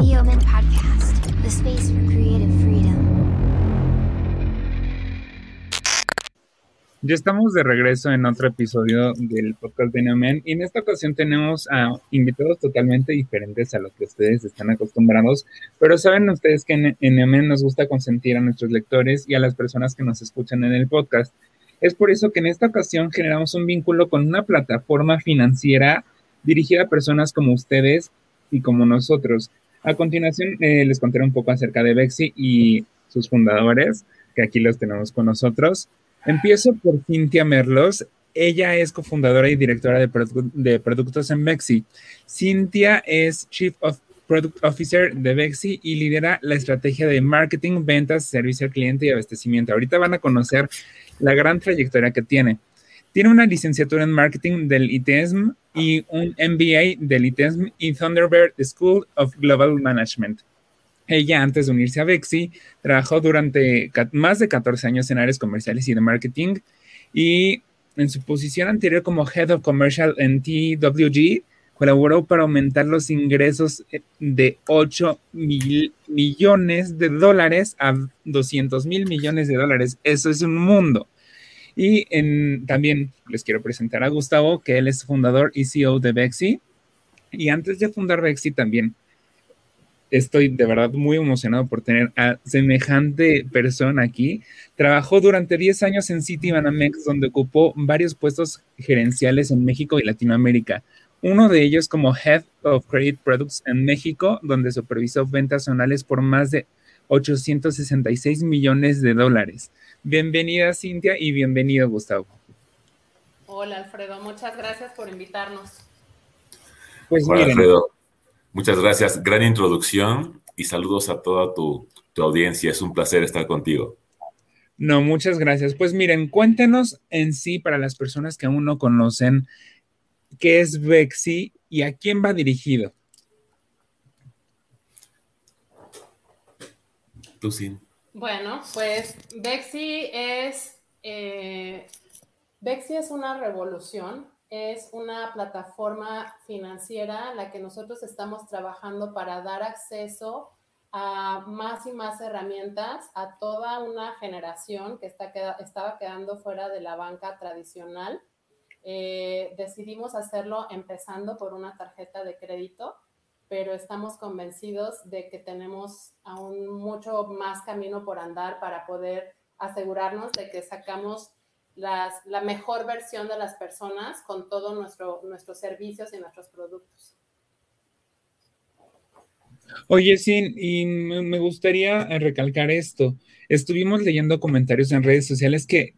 Neoman Podcast, the space for creative freedom. Ya estamos de regreso en otro episodio del podcast de Neomen y en esta ocasión tenemos a invitados totalmente diferentes a los que ustedes están acostumbrados, pero saben ustedes que en, en Neomen nos gusta consentir a nuestros lectores y a las personas que nos escuchan en el podcast. Es por eso que en esta ocasión generamos un vínculo con una plataforma financiera dirigida a personas como ustedes y como nosotros. A continuación eh, les contaré un poco acerca de Bexi y sus fundadores, que aquí los tenemos con nosotros. Empiezo por Cintia Merlos. Ella es cofundadora y directora de, produ- de productos en Bexi. Cintia es Chief of Product Officer de Bexi y lidera la estrategia de marketing, ventas, servicio al cliente y abastecimiento. Ahorita van a conocer la gran trayectoria que tiene. Tiene una licenciatura en marketing del ITESM y un MBA del ITESM y Thunderbird School of Global Management. Ella, antes de unirse a Bexi, trabajó durante más de 14 años en áreas comerciales y de marketing y en su posición anterior como Head of Commercial en TWG, colaboró para aumentar los ingresos eh, de 8 mil millones de dólares a 200 mil millones de dólares. Eso es un mundo. Y también les quiero presentar a Gustavo, que él es fundador y CEO de Bexi. Y antes de fundar Bexi también estoy de verdad muy emocionado por tener a semejante persona aquí. Trabajó durante 10 años en Citibanamex, donde ocupó varios puestos gerenciales en México y Latinoamérica. Uno de ellos como Head of Credit Products en México, donde supervisó ventas anuales por más de 866 millones de dólares. Bienvenida Cintia y bienvenido Gustavo. Hola Alfredo, muchas gracias por invitarnos. Pues Hola, miren, Alfredo. Muchas gracias. Gran introducción y saludos a toda tu, tu audiencia. Es un placer estar contigo. No, muchas gracias. Pues miren, cuéntenos en sí para las personas que aún no conocen qué es Bexi y a quién va dirigido. Tú sí. Bueno, pues Bexi es, eh, es una revolución, es una plataforma financiera en la que nosotros estamos trabajando para dar acceso a más y más herramientas a toda una generación que está queda- estaba quedando fuera de la banca tradicional. Eh, decidimos hacerlo empezando por una tarjeta de crédito pero estamos convencidos de que tenemos aún mucho más camino por andar para poder asegurarnos de que sacamos la mejor versión de las personas con todos nuestro, nuestros servicios y nuestros productos. Oye, sí, y me me gustaría eh, recalcar esto. Estuvimos leyendo comentarios en redes sociales que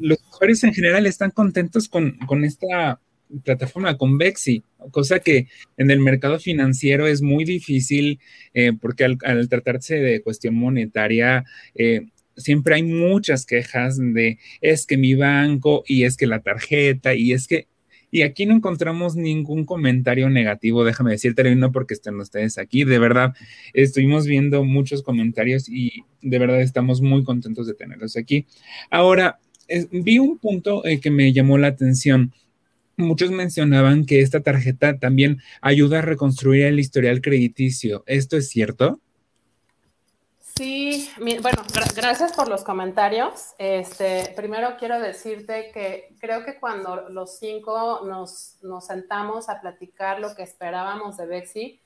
los usuarios en general están contentos con, con esta plataforma, con Bexi, cosa que en el mercado financiero es muy difícil eh, porque al, tratarse de cuestión monetaria, eh, siempre hay muchas quejas de es que mi banco y es que la tarjeta y es que y aquí no encontramos ningún comentario negativo, déjame decirte, no porque estén ustedes aquí, de verdad, estuvimos viendo muchos comentarios y de verdad estamos muy contentos de tenerlos aquí. Ahora, vi un punto eh, que me llamó la atención. Muchos mencionaban que esta tarjeta también ayuda a reconstruir el historial crediticio. ¿Esto es cierto? Sí, bueno, gra- gracias por los comentarios. Este, primero quiero decirte que creo que cuando los cinco nos, nos sentamos a platicar lo que esperábamos de Bexi,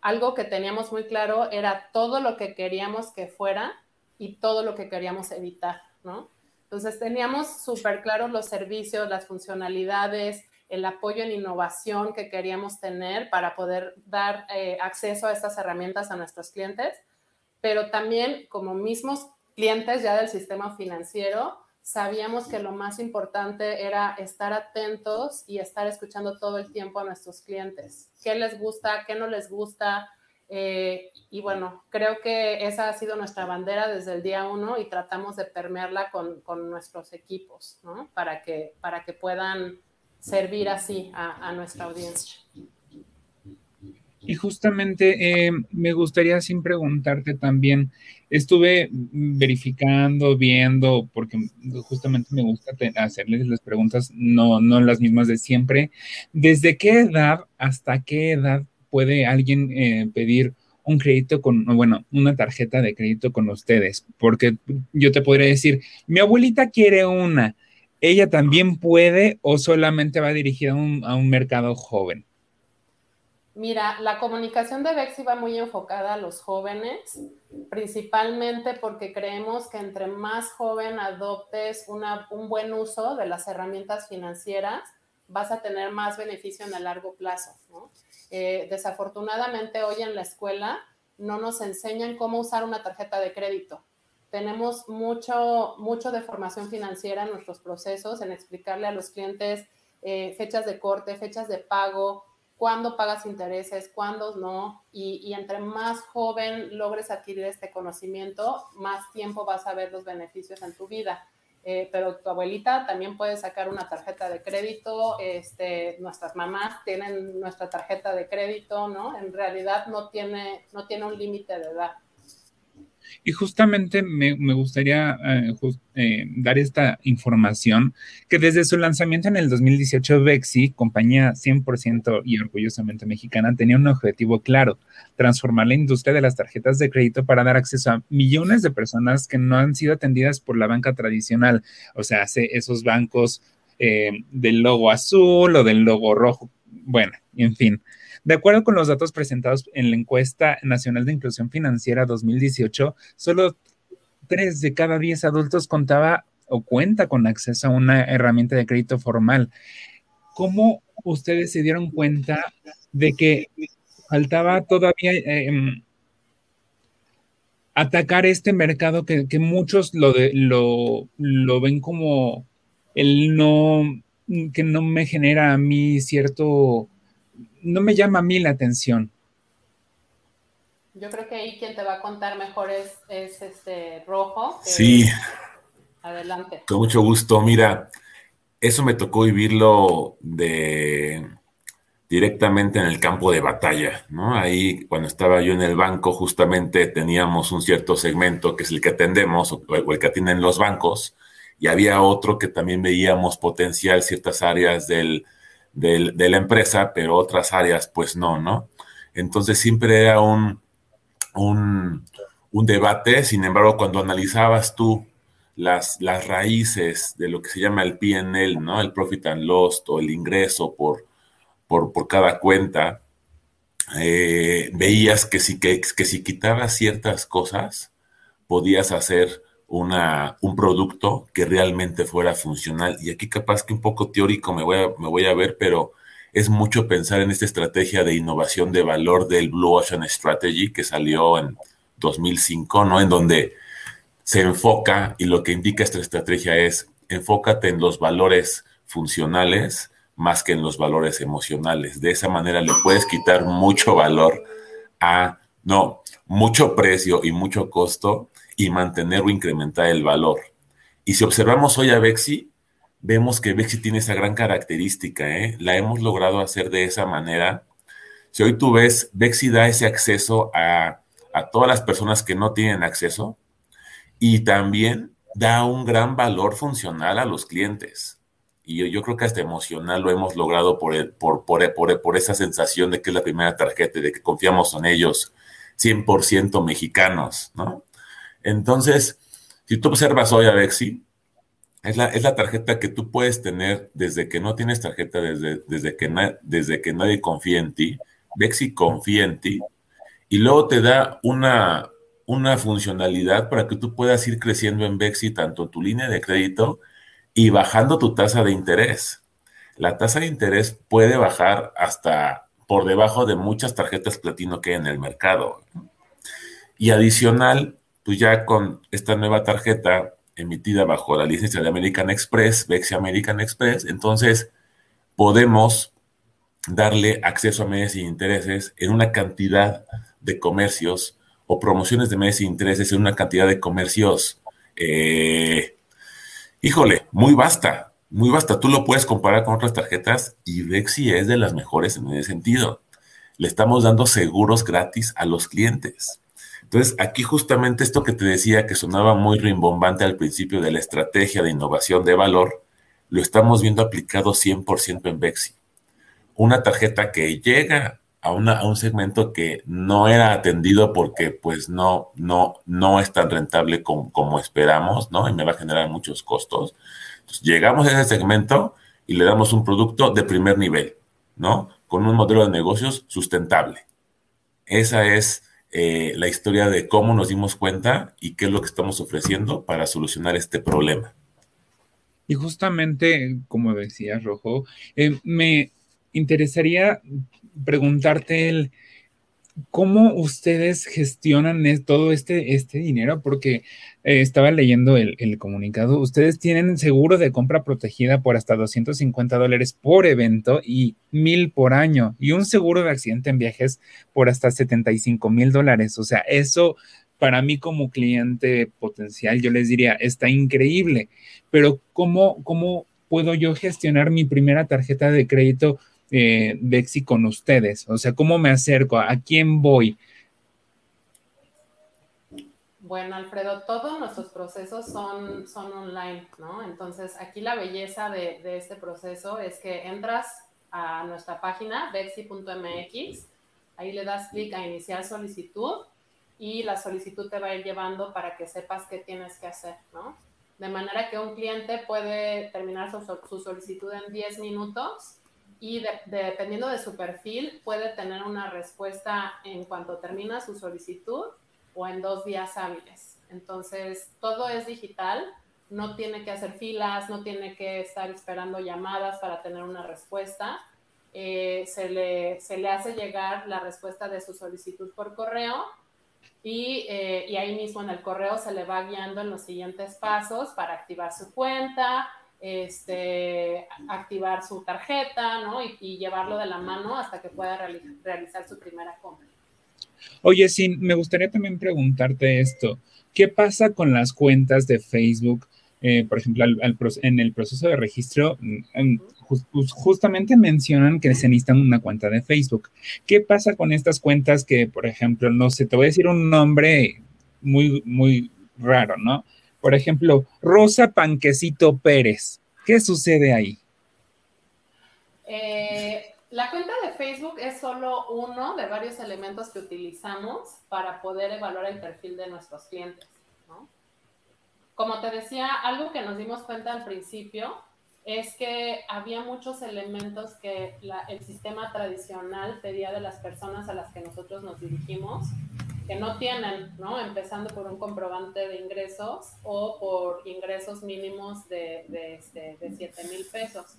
algo que teníamos muy claro era todo lo que queríamos que fuera y todo lo que queríamos evitar, ¿no? Entonces teníamos súper claros los servicios, las funcionalidades, el apoyo en innovación que queríamos tener para poder dar eh, acceso a estas herramientas a nuestros clientes pero también como mismos clientes ya del sistema financiero, sabíamos que lo más importante era estar atentos y estar escuchando todo el tiempo a nuestros clientes. ¿Qué les gusta? ¿Qué no les gusta? Eh, y bueno, creo que esa ha sido nuestra bandera desde el día uno y tratamos de permearla con, con nuestros equipos, ¿no? Para que, para que puedan servir así a, nuestra audiencia. Y justamente eh, me gustaría sin preguntarte también, estuve verificando, viendo, porque justamente me gusta hacerles las preguntas, no, no las mismas de siempre. ¿Desde qué edad hasta qué edad puede alguien eh, pedir un crédito con, bueno, una tarjeta de crédito con ustedes? Porque yo te podría decir, mi abuelita quiere una, ¿ella también puede o solamente va dirigida a un, mercado joven? Mira, la comunicación de Bexi va muy enfocada a los jóvenes, principalmente porque creemos que entre más joven adoptes un buen uso de las herramientas financieras, vas a tener más beneficio en el largo plazo. Eh, desafortunadamente hoy en la escuela no nos enseñan cómo usar una tarjeta de crédito. Tenemos mucho, mucho de formación financiera en nuestros procesos, en explicarle a los clientes eh, fechas de corte, fechas de pago, cuándo pagas intereses, cuándo no, y, entre más joven logres adquirir este conocimiento, más tiempo vas a ver los beneficios en tu vida. Eh, pero tu abuelita también puede sacar una tarjeta de crédito, este, nuestras mamás tienen nuestra tarjeta de crédito, ¿no? En realidad no tiene, no tiene un límite de edad. Y justamente me, gustaría eh, eh, dar esta información que desde su lanzamiento en el 2018, Bexi, compañía 100% y orgullosamente mexicana, tenía un objetivo claro, transformar la industria de las tarjetas de crédito para dar acceso a millones de personas que no han sido atendidas por la banca tradicional, o sea, esos bancos eh, del logo azul o del logo rojo, bueno, en fin. De acuerdo con los datos presentados en la encuesta nacional de inclusión financiera 2018, solo 3 de cada 10 adultos contaba o cuenta con acceso a una herramienta de crédito formal. ¿Cómo ustedes se dieron cuenta de que faltaba todavía em, atacar este mercado que, muchos lo, lo, lo, ven como el no, que no me genera a mí cierto no me llama a mí la atención. Yo creo que ahí quien te va a contar mejor es, este rojo. Sí. Adelante. Con mucho gusto. Mira, eso me tocó vivirlo de directamente en el campo de batalla, ¿no? Ahí cuando estaba yo en el banco justamente teníamos un cierto segmento que es el que atendemos o el que atienden los bancos y había otro que también veíamos potencial ciertas áreas del, de la empresa, pero otras áreas pues no, ¿no? Entonces siempre era un, un, debate, sin embargo, cuando analizabas tú las, las raíces de lo que se llama el PNL, ¿no? El Profit and Loss o el ingreso por, por, cada cuenta, eh, veías que si, que, que si quitabas ciertas cosas, podías hacer una, un producto que realmente fuera funcional. Y aquí capaz que un poco teórico me voy, a, me voy a ver, pero es mucho pensar en esta estrategia de innovación de valor del Blue Ocean Strategy que salió en 2005, ¿no? En donde se enfoca y lo que indica esta estrategia es enfócate en los valores funcionales más que en los valores emocionales. De esa manera le puedes quitar mucho valor a, no, mucho precio y mucho costo y mantener o incrementar el valor. Y si observamos hoy a Bexi, vemos que Bexi tiene esa gran característica, ¿eh? la hemos logrado hacer de esa manera. Si hoy tú ves, Bexi da ese acceso a, a todas las personas que no tienen acceso y también da un gran valor funcional a los clientes. Y yo, yo creo que hasta emocional lo hemos logrado por, el, por, por, por, por, esa sensación de que es la primera tarjeta, de que confiamos en ellos 100% mexicanos, ¿no? Entonces, si tú observas hoy a Bexi, es la, es la tarjeta que tú puedes tener desde que no tienes tarjeta, desde, desde, que, desde que nadie confía en ti. Bexi confía en ti y luego te da una, una funcionalidad para que tú puedas ir creciendo en Bexi tanto tu línea de crédito y bajando tu tasa de interés. La tasa de interés puede bajar hasta por debajo de muchas tarjetas platino que hay en el mercado. Y adicional, pues ya con esta nueva tarjeta emitida bajo la licencia de American Express, Bexi American Express, entonces podemos darle acceso a medios sin intereses en una cantidad de comercios o promociones de medios sin intereses en una cantidad de comercios, eh, híjole, muy vasta, muy vasta. Tú lo puedes comparar con otras tarjetas y Bexi es de las mejores en ese sentido. Le estamos dando seguros gratis a los clientes. Entonces, aquí justamente esto que te decía que sonaba muy rimbombante al principio de la estrategia de innovación de valor, lo estamos viendo aplicado 100% en Bexi. Una tarjeta que llega a, una, a un segmento que no era atendido porque pues no, no, no es tan rentable como, como esperamos, ¿no? Y me va a generar muchos costos. Llegamos a ese segmento y le damos un producto de primer nivel, ¿no? Con un modelo de negocios sustentable. Esa es eh, la historia de cómo nos dimos cuenta y qué es lo que estamos ofreciendo para solucionar este problema. Y justamente, como decía Rojo, eh, me interesaría preguntarte el, cómo ustedes gestionan todo este, este dinero, porque eh, estaba leyendo el, comunicado, ustedes tienen seguro de compra protegida por hasta 250 dólares por evento y mil por año, y un seguro de accidente en viajes por hasta 75 mil dólares. O sea, eso para mí como cliente potencial, yo les diría, está increíble, pero ¿cómo, cómo puedo yo gestionar mi primera tarjeta de crédito? eh, con ustedes? O sea, ¿cómo me acerco? ¿A quién voy? Bueno, Alfredo, todos nuestros procesos son, son online, ¿no? Entonces, aquí la belleza de, este proceso es que entras a nuestra página, bexi.mx, ahí le das clic a iniciar solicitud y la solicitud te va a ir llevando para que sepas qué tienes que hacer, ¿no? De manera que un cliente puede terminar su, su solicitud en 10 minutos y dependiendo de su perfil puede tener una respuesta en cuanto termina su solicitud o en dos días hábiles. Entonces, todo es digital, no tiene que hacer filas, no tiene que estar esperando llamadas para tener una respuesta. Eh, se, le, se, le, hace llegar la respuesta de su solicitud por correo y, eh, y ahí mismo en el correo se le va guiando en los siguientes pasos para activar su cuenta, este, activar su tarjeta, ¿no? Y, llevarlo de la mano hasta que pueda realizar su primera compra. Oye, sí, me gustaría también preguntarte esto. ¿Qué pasa con las cuentas de Facebook? Eh, por ejemplo, en el proceso de registro, mm, pues, justamente mencionan que se necesitan una cuenta de Facebook. ¿Qué pasa con estas cuentas que, por ejemplo, no sé, te voy a decir un nombre muy, muy raro, ¿no? Por ejemplo, Rosa Panquecito Pérez. ¿Qué sucede ahí? Eh, la cuenta de Facebook es solo uno de varios elementos que utilizamos para poder evaluar el perfil de nuestros clientes. Como te decía, algo que nos dimos cuenta al principio es que había muchos elementos que el sistema tradicional pedía de las personas a las que nosotros nos dirigimos que no tienen, ¿no? Empezando por un comprobante de ingresos o por ingresos mínimos de, de, este, de 7 mil pesos.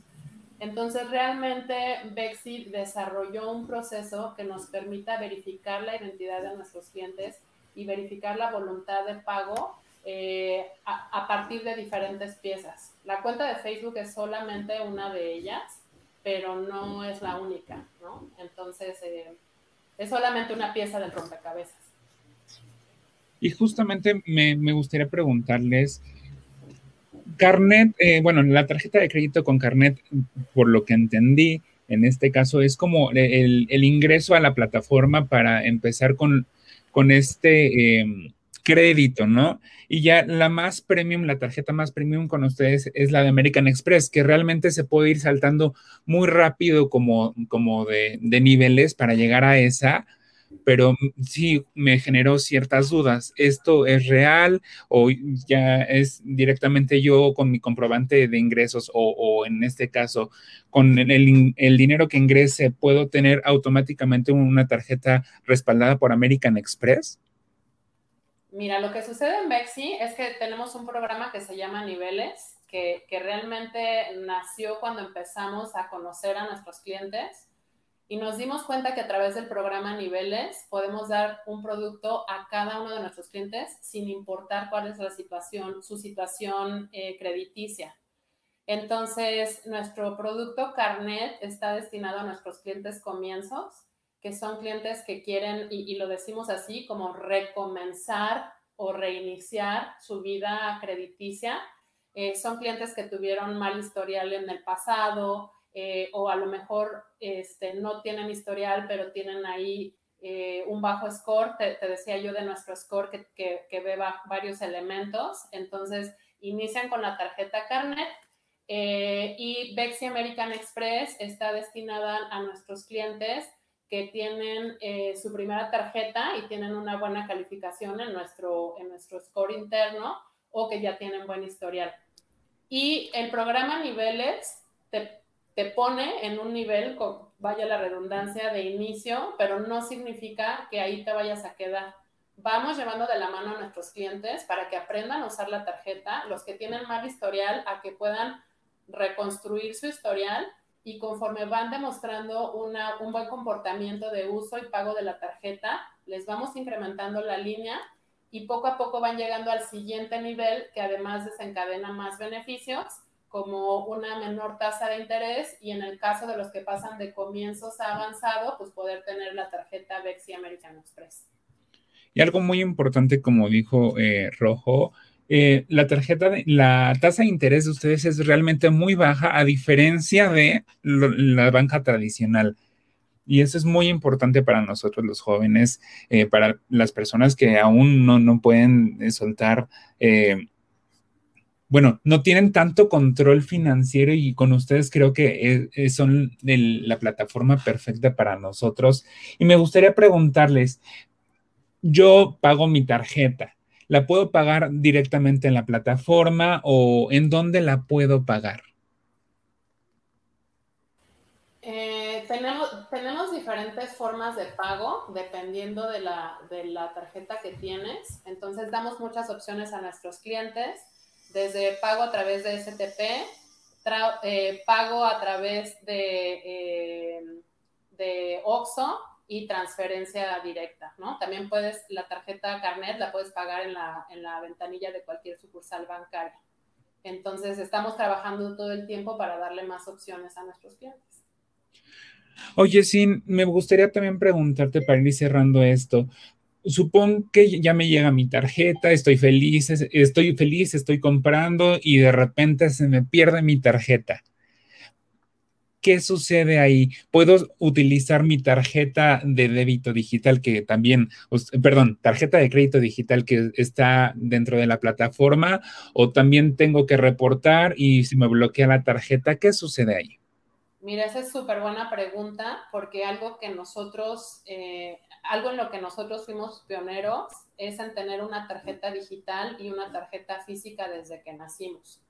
Entonces, realmente Bexi desarrolló un proceso que nos permita verificar la identidad de nuestros clientes y verificar la voluntad de pago eh, a, partir de diferentes piezas. La cuenta de Facebook es solamente una de ellas, pero no es la única, ¿no? Entonces, eh, es solamente una pieza del rompecabezas. Y justamente me, me gustaría preguntarles, Carnet, eh, bueno, la tarjeta de crédito con Carnet, por lo que entendí, en este caso es como el, el ingreso a la plataforma para empezar con, con este eh, crédito, ¿no? Y ya la más premium, la tarjeta más premium con ustedes es la de American Express, que realmente se puede ir saltando muy rápido como, como de, de niveles para llegar a esa pero sí me generó ciertas dudas. ¿Esto es real o ya es directamente yo con mi comprobante de ingresos o, en este caso con el, dinero que ingrese puedo tener automáticamente una tarjeta respaldada por American Express? Mira, lo que sucede en Bexi es que tenemos un programa que se llama Niveles, que realmente nació cuando empezamos a conocer a nuestros clientes y nos dimos cuenta que a través del programa Niveles podemos dar un producto a cada uno de nuestros clientes sin importar cuál es la situación, su situación eh, crediticia. Entonces, nuestro producto Carnet está destinado a nuestros clientes comienzos, que son clientes que quieren, y, y lo decimos así, como recomenzar o reiniciar su vida crediticia. Eh, son clientes que tuvieron mal historial en el pasado, eh, o a lo mejor este, no tienen historial, pero tienen ahí eh, un bajo score. Te, decía yo de nuestro score que, que, que, ve varios elementos. Entonces, inician con la tarjeta Carnet eh, y Bexi American Express está destinada a nuestros clientes que tienen eh, su primera tarjeta y tienen una buena calificación en nuestro, en nuestro score interno o que ya tienen buen historial. Y el programa Niveles te, te pone en un nivel, vaya la redundancia, de inicio, pero no significa que ahí te vayas a quedar. Vamos llevando de la mano a nuestros clientes para que aprendan a usar la tarjeta, los que tienen mal historial, a que puedan reconstruir su historial y conforme van demostrando una, un buen comportamiento de uso y pago de la tarjeta, les vamos incrementando la línea y poco a poco van llegando al siguiente nivel que además desencadena más beneficios como una menor tasa de interés y en el caso de los que pasan de comienzos a avanzado, pues poder tener la tarjeta Bexi American Express. Y algo muy importante, como dijo eh, Rojo, eh, la tarjeta, la tasa de interés de ustedes es realmente muy baja a diferencia de la banca tradicional. Y eso es muy importante para nosotros los jóvenes, eh, para las personas que aún no, no pueden eh, soltar, bueno, no tienen tanto control financiero y con ustedes creo que son la plataforma perfecta para nosotros. Y me gustaría preguntarles, yo pago mi tarjeta ¿La puedo pagar directamente en la plataforma o en dónde la puedo pagar? Eh, tenemos, diferentes formas de pago dependiendo de la tarjeta que tienes. Entonces damos muchas opciones a nuestros clientes, desde pago a través de STP, eh, pago a través de, eh, de OXO y transferencia directa, ¿no? También puedes, la tarjeta Carnet la puedes pagar en la, en la ventanilla de cualquier sucursal bancaria. Entonces, estamos trabajando todo el tiempo para darle más opciones a nuestros clientes. Oye, Sin, me gustaría también preguntarte para ir cerrando esto. Supongo que ya me llega mi tarjeta, estoy feliz, estoy feliz, estoy comprando y de repente se me pierde mi tarjeta. ¿qué sucede ahí? ¿Puedo utilizar mi tarjeta de débito digital que también, perdón, tarjeta de crédito digital que está dentro de la plataforma o también tengo que reportar y si me bloquea la tarjeta, ¿qué sucede ahí? Mira, esa es súper buena pregunta porque algo que nosotros, eh, algo en lo que nosotros fuimos pioneros es en tener una tarjeta digital y una tarjeta física desde que nacimos.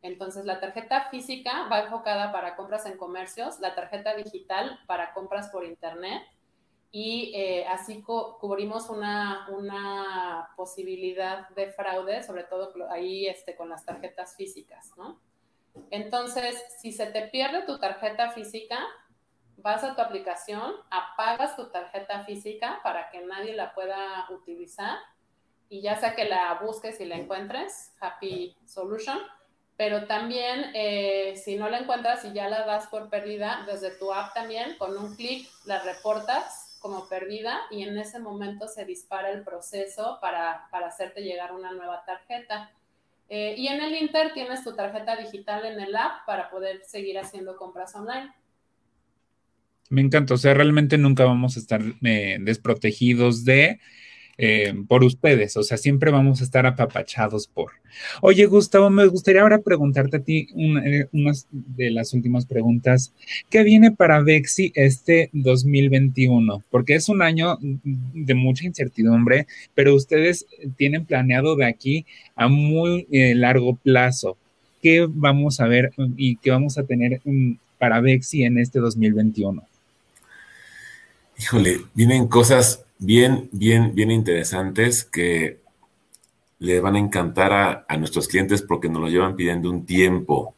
Entonces, la tarjeta física va enfocada para compras en comercios, la tarjeta digital para compras por Internet y eh, así cubrimos una, una, posibilidad de fraude, sobre todo ahí este, con las tarjetas físicas, ¿no? Entonces, si se te pierde tu tarjeta física, vas a tu aplicación, apagas tu tarjeta física para que nadie la pueda utilizar y ya sea que la busques y la encuentres, Happy Solution, pero también eh, si no la encuentras y ya la das por perdida, desde tu app también, con un clic la reportas como perdida y en ese momento se dispara el proceso para, para hacerte llegar una nueva tarjeta. Eh, y en el Inter tienes tu tarjeta digital en el app para poder seguir haciendo compras online. Me encanta, o sea, realmente nunca vamos a estar eh, desprotegidos de eh, por ustedes, o sea, siempre vamos a estar apapachados por. Oye, Gustavo, me gustaría ahora preguntarte a ti una, eh, de las últimas preguntas. ¿Qué viene para Bexi este 2021? Porque es un año de mucha incertidumbre, pero ustedes tienen planeado de aquí a muy eh, largo plazo. ¿Qué vamos a ver y qué vamos a tener mm, para Bexi en este 2021? Híjole, vienen cosas bien, bien, bien interesantes que le van a encantar a, nuestros clientes porque nos lo llevan pidiendo un tiempo.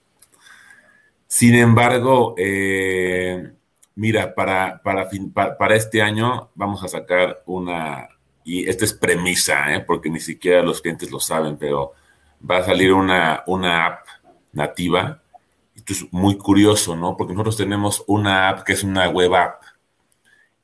Sin embargo, eh, mira, para, para, para, este año vamos a sacar una, y esta es premisa, ¿eh? porque ni siquiera los clientes lo saben, pero va a salir una, una app nativa. Esto es muy curioso, ¿no? Porque nosotros tenemos una app que es una web app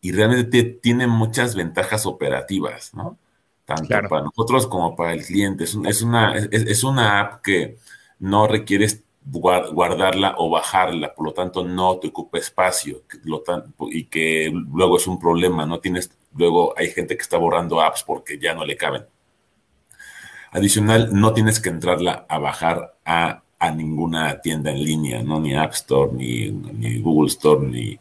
y realmente tiene muchas ventajas operativas, ¿no? Tanto para nosotros como para el cliente. Es, una, es, una app que no requieres guardarla o bajarla, por lo tanto no te ocupa espacio y que luego es un problema, no tienes, luego hay gente que está borrando apps porque ya no le caben. Adicional, no tienes que entrarla a bajar a, ninguna tienda en línea, ¿no? Ni App Store, ni, ni Google Store, ni,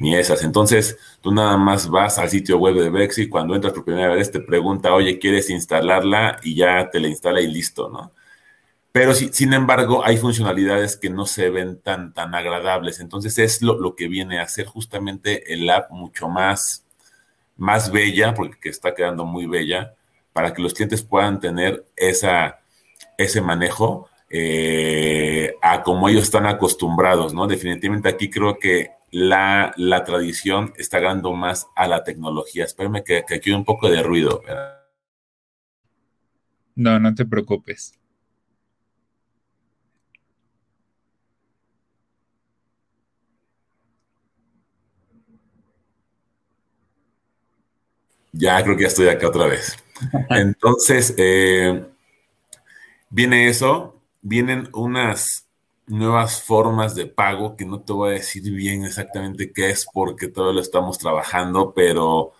ni esas. Entonces, tú nada más vas al sitio web de Bexi, cuando entras por primera vez te pregunta, oye, ¿quieres instalarla? Y ya te la instala y listo, ¿no? Pero sí, sin embargo, hay funcionalidades que no se ven tan, tan agradables. Entonces, es lo, lo que viene a hacer justamente el app mucho más, más bella, porque está quedando muy bella, para que los clientes puedan tener esa, ese manejo eh, a como ellos están acostumbrados, ¿no? Definitivamente aquí creo que la, la tradición está ganando más a la tecnología. Espérame que, que aquí hay un poco de ruido. No, no te preocupes. Ya creo que ya estoy acá otra vez. Entonces, eh, viene eso, vienen unas nuevas formas de pago que no te voy a decir bien exactamente qué es porque todavía lo estamos trabajando, pero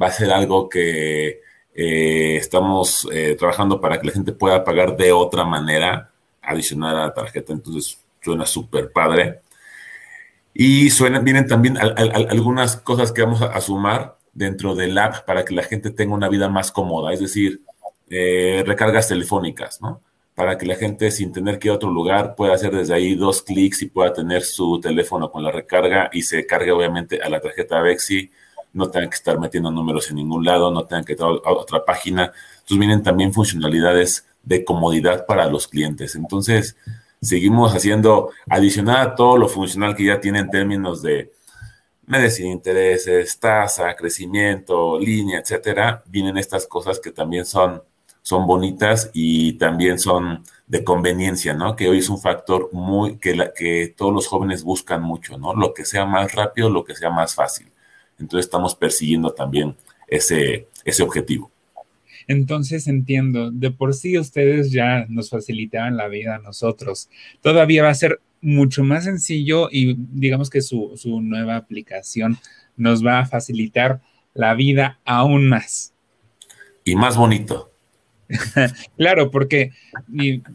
va a ser algo que eh, estamos eh, trabajando para que la gente pueda pagar de otra manera adicional a la tarjeta. Entonces suena súper padre. Y suenan, vienen también algunas cosas que vamos a sumar dentro del app para que la gente tenga una vida más cómoda, es decir, eh, recargas telefónicas, ¿no? Para que la gente sin tener que ir a otro lugar pueda hacer desde ahí dos clics y pueda tener su teléfono con la recarga y se cargue obviamente a la tarjeta Bexi, no tengan que estar metiendo números en ningún lado, no tengan que ir a otra página. Entonces vienen también funcionalidades de comodidad para los clientes. Entonces, seguimos haciendo, adicional a todo lo funcional que ya tiene en términos de medicina intereses, tasa, crecimiento, línea, etcétera, vienen estas cosas que también son, son bonitas y también son de conveniencia, ¿no? Que hoy es un factor muy que, la, que todos los jóvenes buscan mucho, ¿no? Lo que sea más rápido, lo que sea más fácil. Entonces estamos persiguiendo también ese, ese objetivo. Entonces entiendo, de por sí ustedes ya nos facilitaban la vida a nosotros. Todavía va a ser mucho más sencillo y digamos que su, su nueva aplicación nos va a facilitar la vida aún más. Y más bonito. claro, porque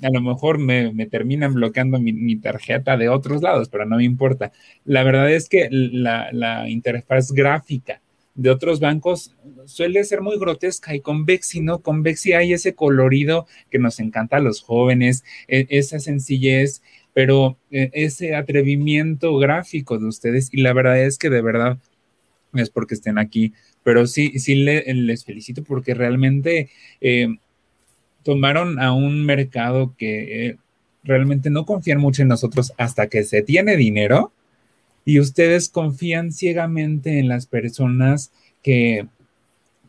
a lo mejor me, terminan bloqueando mi, tarjeta de otros lados, pero no me importa. La verdad es que la, interfaz gráfica de otros bancos suele ser muy grotesca y con Bexi, ¿no? Con Bexi hay ese colorido que nos encanta a los jóvenes, e, esa sencillez, pero e, ese atrevimiento gráfico de ustedes y la verdad es que de verdad es porque estén aquí, pero sí, sí les felicito porque realmente eh, tomaron a un mercado que eh, realmente no confían mucho en nosotros hasta que se tiene dinero y ustedes confían ciegamente en las personas que,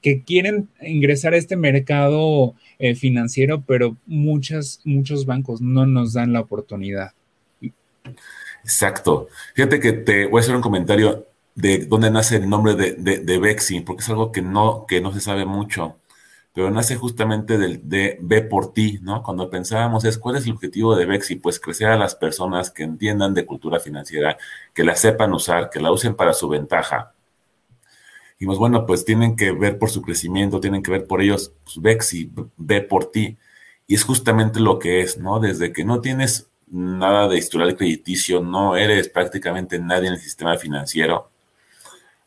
que quieren ingresar a este mercado eh, financiero, pero muchas, muchos bancos no nos dan la oportunidad. Exacto. Fíjate que te voy a hacer un comentario de dónde nace el nombre de, de, de Bexi, porque es algo que no, que no se sabe mucho pero nace justamente del, de ve por ti, ¿no? Cuando pensábamos es cuál es el objetivo de Bexi, pues crecer a las personas que entiendan de cultura financiera, que la sepan usar, que la usen para su ventaja. Y pues bueno, pues tienen que ver por su crecimiento, tienen que ver por ellos, pues ve por ti. Y es justamente lo que es, ¿no? Desde que no tienes nada de historial crediticio, no eres prácticamente nadie en el sistema financiero,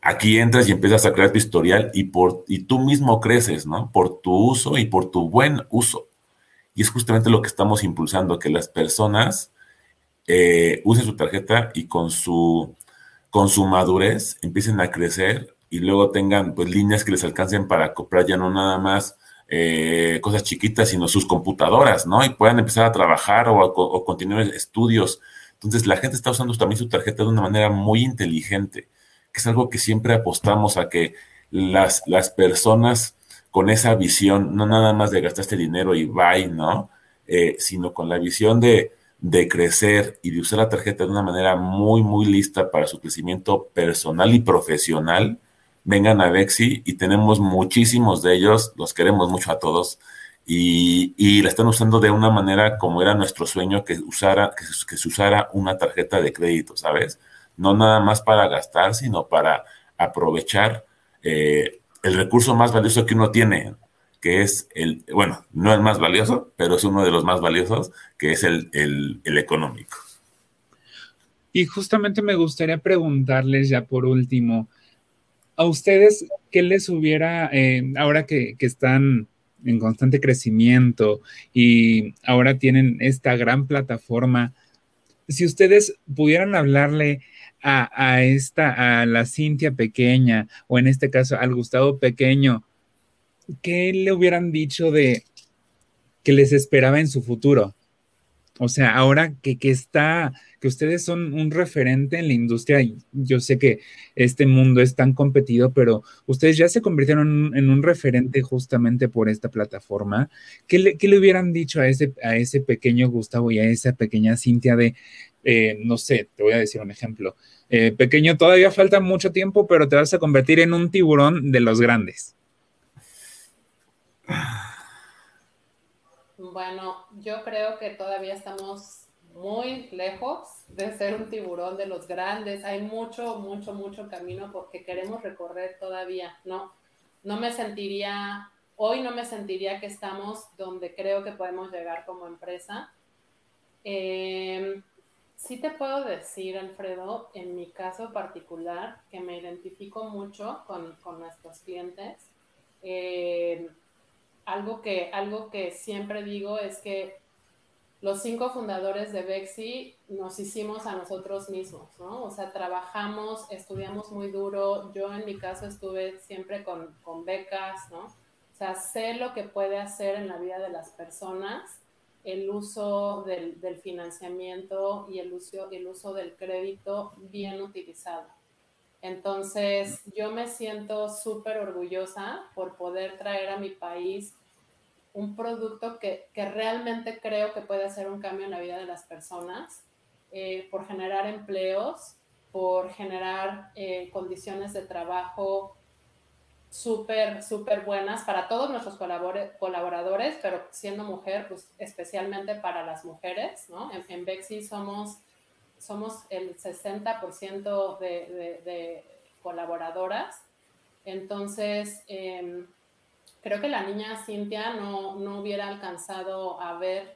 Aquí entras y empiezas a crear tu historial y, por, y tú mismo creces, ¿no? Por tu uso y por tu buen uso. Y es justamente lo que estamos impulsando, que las personas eh, usen su tarjeta y con su, con su madurez empiecen a crecer y luego tengan pues líneas que les alcancen para comprar ya no nada más eh, cosas chiquitas, sino sus computadoras, ¿no? Y puedan empezar a trabajar o, a, o continuar estudios. Entonces la gente está usando también su tarjeta de una manera muy inteligente que es algo que siempre apostamos a que las, las personas con esa visión, no nada más de gastar este dinero y bye, ¿no? Eh, sino con la visión de, de crecer y de usar la tarjeta de una manera muy, muy lista para su crecimiento personal y profesional, vengan a Bexi y tenemos muchísimos de ellos, los queremos mucho a todos y, y la están usando de una manera como era nuestro sueño que, usara, que se usara una tarjeta de crédito, ¿sabes? No nada más para gastar, sino para aprovechar eh, el recurso más valioso que uno tiene, que es el, bueno, no el más valioso, pero es uno de los más valiosos, que es el, el, económico. Y justamente me gustaría preguntarles ya por último, a ustedes, ¿qué les hubiera, eh, ahora que, que están en constante crecimiento y ahora tienen esta gran plataforma, si ustedes pudieran hablarle a, a, esta, a la Cintia pequeña, o en este caso al Gustavo pequeño, ¿qué le hubieran dicho de que les esperaba en su futuro? O sea, ahora que, que, está, que ustedes son un referente en la industria, yo sé que este mundo es tan competido, pero ustedes ya se convirtieron en un referente justamente por esta plataforma. ¿Qué le, qué le hubieran dicho a ese, a ese pequeño Gustavo y a esa pequeña Cintia de, eh, no sé, te voy a decir un ejemplo. Eh, pequeño, todavía falta mucho tiempo, pero te vas a convertir en un tiburón de los grandes. Bueno, yo creo que todavía estamos muy lejos de ser un tiburón de los grandes. Hay mucho, mucho, mucho camino porque queremos recorrer todavía, ¿no? No me sentiría, hoy no me sentiría que estamos donde creo que podemos llegar como empresa. Eh, sí te puedo decir, Alfredo, en mi caso particular, que me identifico mucho con, con nuestros clientes. Eh, algo que, algo que siempre digo es que los cinco fundadores de Bexi nos hicimos a nosotros mismos, ¿no? O sea, trabajamos, estudiamos muy duro. Yo en mi caso estuve siempre con, con becas, ¿no? O sea, sé lo que puede hacer en la vida de las personas el uso del, del financiamiento y el uso, el uso del crédito bien utilizado. Entonces, yo me siento súper orgullosa por poder traer a mi país un producto que, que, realmente creo que puede hacer un cambio en la vida de las personas, eh, por generar empleos, por generar eh, condiciones de trabajo súper, súper buenas para todos nuestros colaboradores, pero siendo mujer, pues especialmente para las mujeres, ¿no? En, en Bexi somos, somos el 60% de, de, colaboradoras, entonces eh, creo que la niña Cintia no, no hubiera alcanzado a ver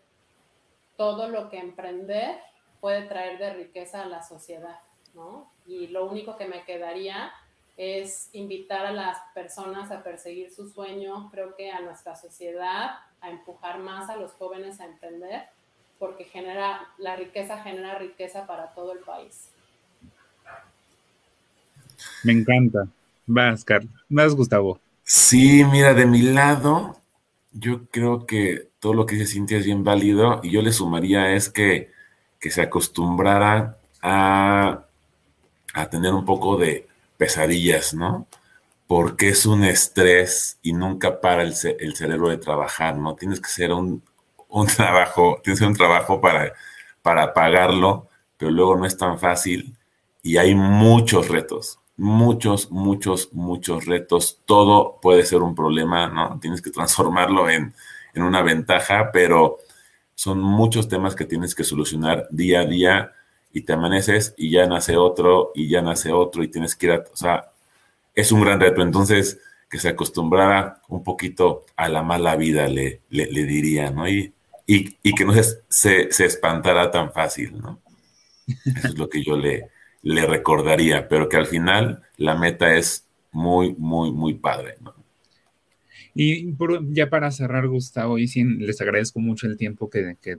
todo lo que emprender puede traer de riqueza a la sociedad, ¿no? Y lo único que me quedaría es invitar a las personas a perseguir su sueño, creo que a nuestra sociedad, a empujar más a los jóvenes a emprender, porque genera, la riqueza genera riqueza para todo el país. Me encanta. Vas, Carlos. Vas, Gustavo. Sí, mira, de mi lado, yo creo que todo lo que dice Cintia es bien válido y yo le sumaría es que, que se acostumbrara a, a tener un poco de pesadillas, ¿no? Porque es un estrés y nunca para el, cerebro de trabajar, ¿no? Tienes que ser un, trabajo, tienes que ser un trabajo para, para pagarlo, pero luego no es tan fácil y hay muchos retos, muchos, muchos, muchos retos. Todo puede ser un problema, ¿no? Tienes que transformarlo en, en una ventaja, pero son muchos temas que tienes que solucionar día a día y te amaneces y ya nace otro y ya nace otro y tienes que ir a, o sea, es un gran reto. Entonces, que se acostumbrara un poquito a la mala vida, le, le, le diría, ¿no? Y, y, y, que no se, se, espantara tan fácil, ¿no? Eso es lo que yo le, le recordaría, pero que al final la meta es muy, muy, muy padre, ¿no? Y ya para cerrar, Gustavo, y les agradezco mucho el tiempo que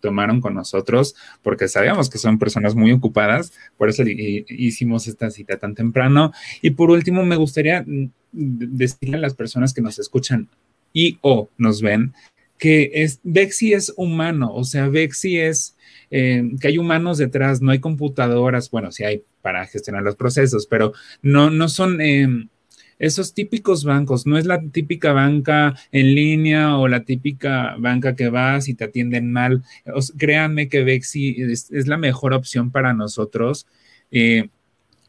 tomaron con nosotros, porque sabíamos que son personas muy ocupadas, por eso hicimos esta cita tan temprano. Y por último, me gustaría decirle a las personas que nos escuchan y o nos ven que es, Bexi es humano, o sea, Bexi es eh, que hay humanos detrás, no hay computadoras, bueno, sí hay para gestionar los procesos, pero no, no son... Eh, esos típicos bancos, no es la típica banca en línea o la típica banca que vas y te atienden mal. Créanme que Bexi es, la mejor opción para nosotros. Eh,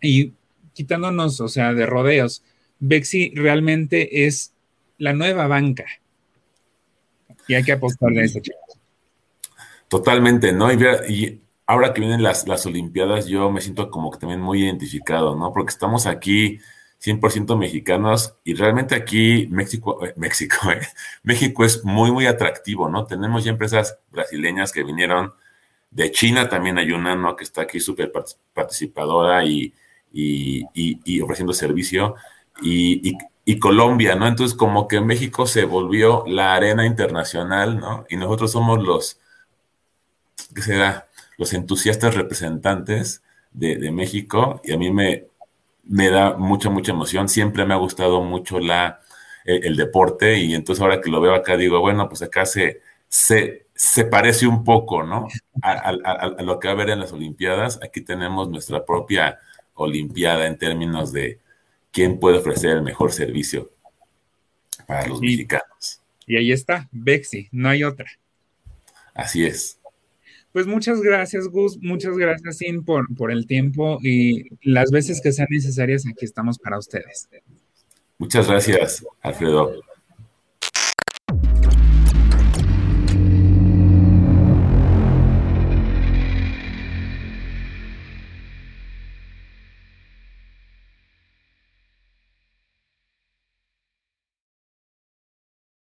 y quitándonos, o sea, de rodeos, Bexi realmente es la nueva banca. Y hay que apostarle a eso, chicos. Totalmente, ¿no? Y, y ahora que vienen las, las Olimpiadas, yo me siento como que también muy identificado, ¿no? Porque estamos aquí 100% mexicanos y realmente aquí México, eh, México, eh, México es muy, muy atractivo, ¿no? Tenemos ya empresas brasileñas que vinieron De China también hay una, ¿no? Que está aquí súper participadora y, y, ofreciendo servicio. Y, Colombia, ¿no? Entonces, como que México se volvió la arena internacional, ¿no? Y nosotros somos los, ¿qué será? Los entusiastas representantes de, México. Y a mí me, me da mucha, mucha emoción. Siempre me ha gustado mucho la, el, deporte. Y entonces, ahora que lo veo acá, digo, bueno, pues acá se, se, se parece un poco, ¿no? A, a, lo que va a haber en las Olimpiadas. Aquí tenemos nuestra propia Olimpiada en términos de quién puede ofrecer el mejor servicio para los mexicanos. Y ahí está, Bexi, no hay otra. Así es. Pues muchas gracias, Gus, muchas gracias, Sin, por, por el tiempo y las veces que sean necesarias, aquí estamos para ustedes. Muchas gracias, Alfredo.